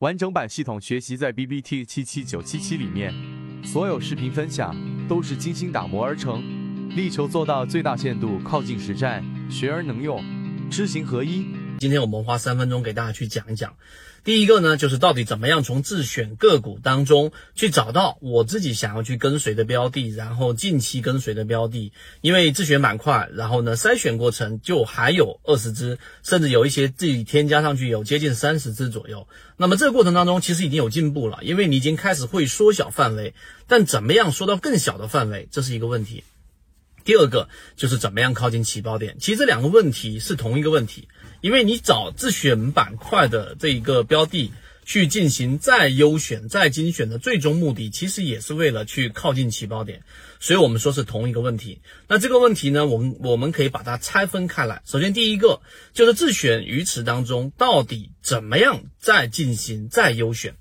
完整版系统学习在 B B T 七七九七七里面，所有视频分享都是精心打磨而成，力求做到最大限度靠近实战，学而能用，知行合一。今天我们花三分钟给大家去讲一讲，第一个呢，就是到底怎么样从自选个股当中去找到我自己想要去跟随的标的，然后近期跟随的标的。因为自选板块，然后呢筛选过程就还有二十只，甚至有一些自己添加上去有接近三十只左右。那么这个过程当中其实已经有进步了，因为你已经开始会缩小范围，但怎么样缩到更小的范围，这是一个问题。第二个就是怎么样靠近起爆点，其实这两个问题是同一个问题，因为你找自选板块的这一个标的去进行再优选、再精选的最终目的，其实也是为了去靠近起爆点，所以我们说是同一个问题。那这个问题呢，我们我们可以把它拆分开来。首先第一个就是自选鱼池当中到底怎么样再进行再优选。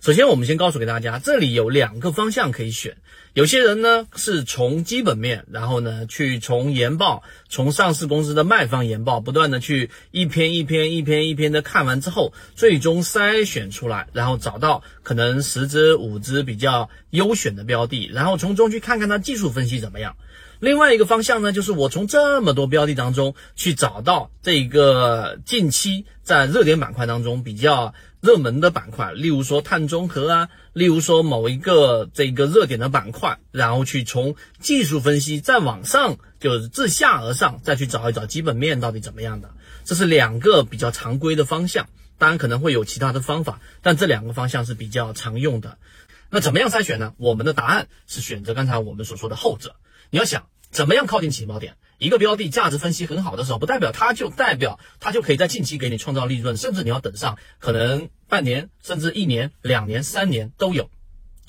首先，我们先告诉给大家，这里有两个方向可以选。有些人呢是从基本面，然后呢去从研报，从上市公司的卖方研报，不断的去一篇一篇、一篇一篇的看完之后，最终筛选出来，然后找到可能十只、五只比较优选的标的，然后从中去看看它技术分析怎么样。另外一个方向呢，就是我从这么多标的当中去找到这个近期在热点板块当中比较热门的板块，例如说碳中和啊，例如说某一个这个热点的板块，然后去从技术分析再往上，就是自下而上再去找一找基本面到底怎么样的，这是两个比较常规的方向。当然可能会有其他的方法，但这两个方向是比较常用的。那怎么样筛选呢？我们的答案是选择刚才我们所说的后者。你要想怎么样靠近起爆点？一个标的价值分析很好的时候，不代表它就代表它就可以在近期给你创造利润，甚至你要等上可能半年，甚至一年、两年、三年都有。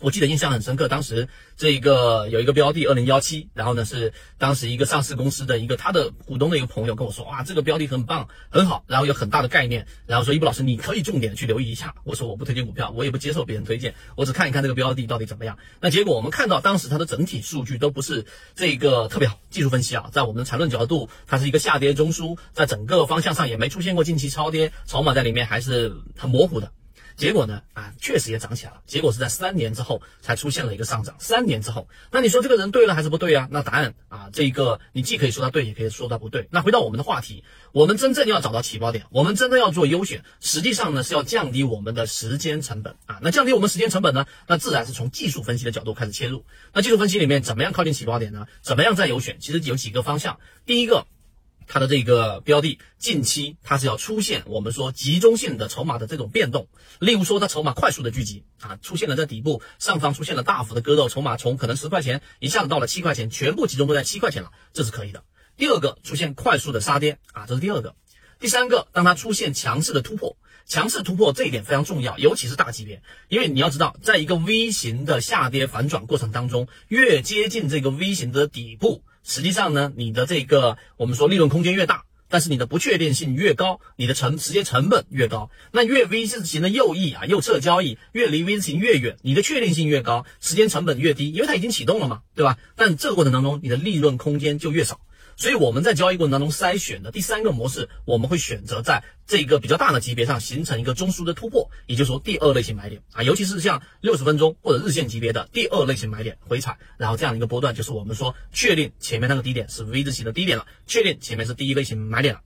我记得印象很深刻，当时这一个有一个标的二零幺七，然后呢是当时一个上市公司的一个他的股东的一个朋友跟我说，哇，这个标的很棒，很好，然后有很大的概念，然后说一布老师你可以重点去留意一下。我说我不推荐股票，我也不接受别人推荐，我只看一看这个标的到底怎么样。那结果我们看到当时它的整体数据都不是这个特别好，技术分析啊，在我们的缠论角度，它是一个下跌中枢，在整个方向上也没出现过近期超跌，筹码在里面还是很模糊的。结果呢？啊，确实也涨起来了。结果是在三年之后才出现了一个上涨。三年之后，那你说这个人对了还是不对啊？那答案啊，这一个你既可以说他对，也可以说他不对。那回到我们的话题，我们真正要找到起爆点，我们真的要做优选，实际上呢是要降低我们的时间成本啊。那降低我们时间成本呢，那自然是从技术分析的角度开始切入。那技术分析里面怎么样靠近起爆点呢？怎么样再优选？其实有几个方向。第一个。它的这个标的近期它是要出现我们说集中性的筹码的这种变动，例如说它筹码快速的聚集啊，出现了在底部上方出现了大幅的割肉，筹码从可能十块钱一下子到了七块钱，全部集中都在七块钱了，这是可以的。第二个出现快速的杀跌啊，这是第二个。第三个，当它出现强势的突破，强势突破这一点非常重要，尤其是大级别，因为你要知道，在一个 V 型的下跌反转过程当中，越接近这个 V 型的底部。实际上呢，你的这个我们说利润空间越大，但是你的不确定性越高，你的成时间成本越高。那越 V 字形的右翼啊，右侧交易越离 V 字形越远，你的确定性越高，时间成本越低，因为它已经启动了嘛，对吧？但这个过程当中，你的利润空间就越少。所以我们在交易过程当中筛选的第三个模式，我们会选择在这个比较大的级别上形成一个中枢的突破，也就是说第二类型买点啊，尤其是像六十分钟或者日线级别的第二类型买点回踩，然后这样一个波段就是我们说确定前面那个低点是 V 字形的低点了，确定前面是第一类型买点了。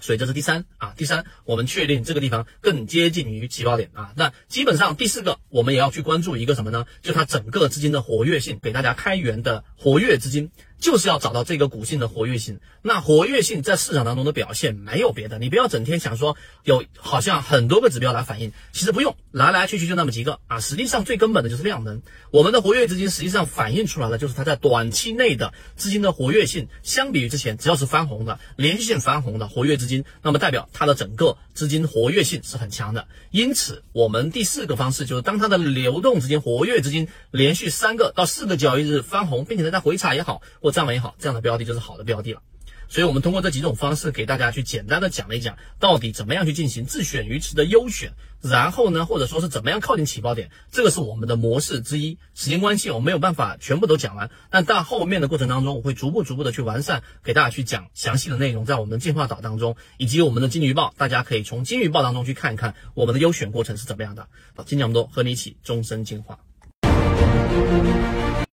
所以这是第三啊，第三，我们确定这个地方更接近于起爆点啊。那基本上第四个，我们也要去关注一个什么呢？就它整个资金的活跃性，给大家开源的活跃资金，就是要找到这个股性的活跃性。那活跃性在市场当中的表现没有别的，你不要整天想说有好像很多个指标来反映，其实不用，来来去去就那么几个啊。实际上最根本的就是量能。我们的活跃资金实际上反映出来的就是它在短期内的资金的活跃性，相比于之前，只要是翻红的、连续性翻红的活跃资金。那么代表它的整个资金活跃性是很强的，因此我们第四个方式就是当它的流动资金、活跃资金连续三个到四个交易日翻红，并且在回踩也好或站稳也好，这样的标的就是好的标的了。所以我们通过这几种方式给大家去简单的讲了一讲，到底怎么样去进行自选鱼池的优选，然后呢，或者说是怎么样靠近起爆点，这个是我们的模式之一。时间关系，我没有办法全部都讲完，但到后面的过程当中，我会逐步逐步的去完善，给大家去讲详细的内容，在我们的进化岛当中，以及我们的金鱼报，大家可以从金鱼报当中去看一看我们的优选过程是怎么样的。好，今天这么多，和你一起终身进化。